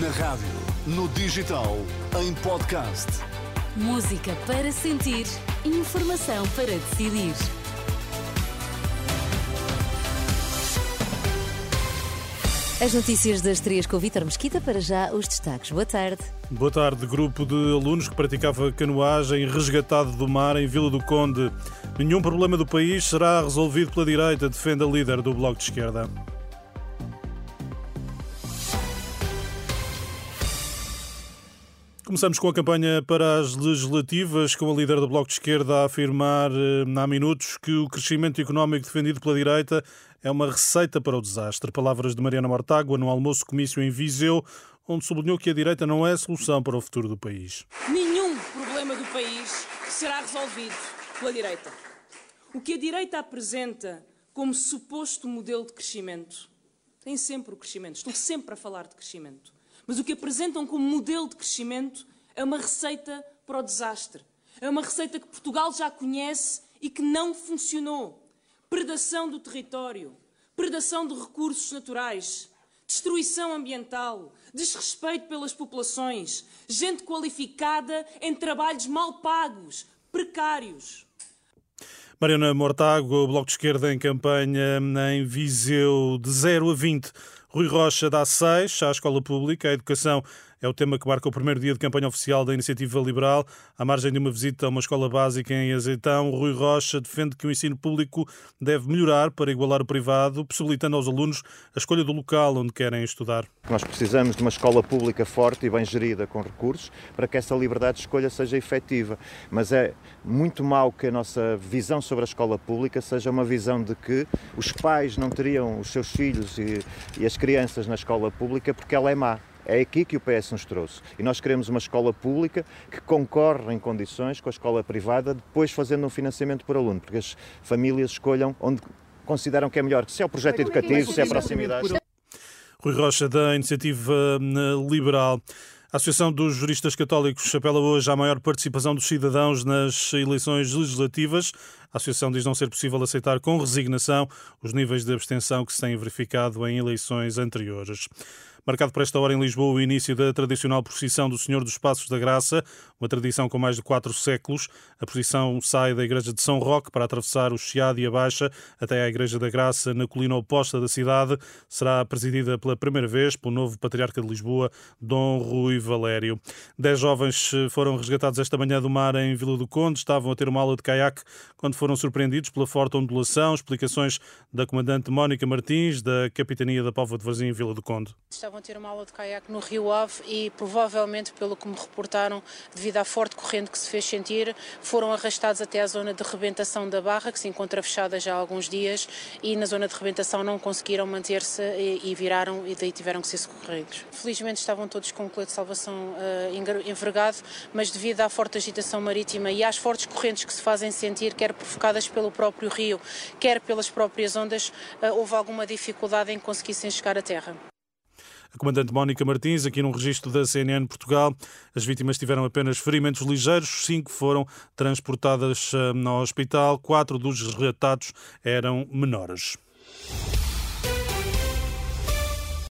Na rádio, no digital, em podcast. Música para sentir, informação para decidir. As notícias das três com o Vítor Mesquita, para já os destaques. Boa tarde. Boa tarde. Grupo de alunos que praticava canoagem resgatado do mar em Vila do Conde. Nenhum problema do país será resolvido pela direita, defende a líder do Bloco de Esquerda. Começamos com a campanha para as legislativas, com a líder do Bloco de Esquerda a afirmar eh, há minutos que o crescimento económico defendido pela direita é uma receita para o desastre. Palavras de Mariana Mortágua no almoço comício em Viseu, onde sublinhou que a direita não é a solução para o futuro do país. Nenhum problema do país será resolvido pela direita. O que a direita apresenta como suposto modelo de crescimento tem sempre o crescimento. Estou sempre a falar de crescimento mas o que apresentam como modelo de crescimento é uma receita para o desastre. É uma receita que Portugal já conhece e que não funcionou. Predação do território, predação de recursos naturais, destruição ambiental, desrespeito pelas populações, gente qualificada em trabalhos mal pagos, precários. Mariana Mortágua, Bloco de Esquerda em campanha em Viseu de 0 a 20 Rui Rocha dá seis à escola pública. A educação é o tema que marca o primeiro dia de campanha oficial da Iniciativa Liberal. À margem de uma visita a uma escola básica em Azeitão, Rui Rocha defende que o ensino público deve melhorar para igualar o privado, possibilitando aos alunos a escolha do local onde querem estudar. Nós precisamos de uma escola pública forte e bem gerida com recursos para que essa liberdade de escolha seja efetiva. Mas é muito mau que a nossa visão sobre a escola pública seja uma visão de que os pais não teriam os seus filhos e, e as crianças na escola pública porque ela é má. É aqui que o PS nos trouxe. E nós queremos uma escola pública que concorre em condições com a escola privada, depois fazendo um financiamento por aluno, porque as famílias escolham onde consideram que é melhor, se é o projeto é educativo, se é a proximidade. Rui Rocha, da Iniciativa eh, Liberal. A Associação dos Juristas Católicos apela hoje à maior participação dos cidadãos nas eleições legislativas. A Associação diz não ser possível aceitar com resignação os níveis de abstenção que se têm verificado em eleições anteriores. Marcado por esta hora em Lisboa o início da tradicional procissão do Senhor dos Passos da Graça, uma tradição com mais de quatro séculos. A procissão sai da Igreja de São Roque para atravessar o Chiado e a Baixa até à Igreja da Graça, na colina oposta da cidade. Será presidida pela primeira vez pelo novo Patriarca de Lisboa, Dom Rui Valério. Dez jovens foram resgatados esta manhã do mar em Vila do Conde. Estavam a ter uma aula de caiaque quando foram surpreendidos pela forte ondulação. Explicações da comandante Mónica Martins, da Capitania da Póvoa de Varzim, Vila do Conde estavam a ter uma aula de caiaque no Rio Ave e provavelmente, pelo que me reportaram, devido à forte corrente que se fez sentir, foram arrastados até à zona de rebentação da barra, que se encontra fechada já há alguns dias, e na zona de rebentação não conseguiram manter-se e, viraram e daí tiveram que ser socorridos. Felizmente estavam todos com o colete de salvação uh, envergado, mas devido à forte agitação marítima e às fortes correntes que se fazem sentir, quer provocadas pelo próprio rio, quer pelas próprias ondas, uh, houve alguma dificuldade em conseguissem chegar à terra. A comandante Mónica Martins, aqui num registro da CNN Portugal, as vítimas tiveram apenas ferimentos ligeiros, cinco foram transportadas eh, ao hospital, quatro dos resgatados eram menores.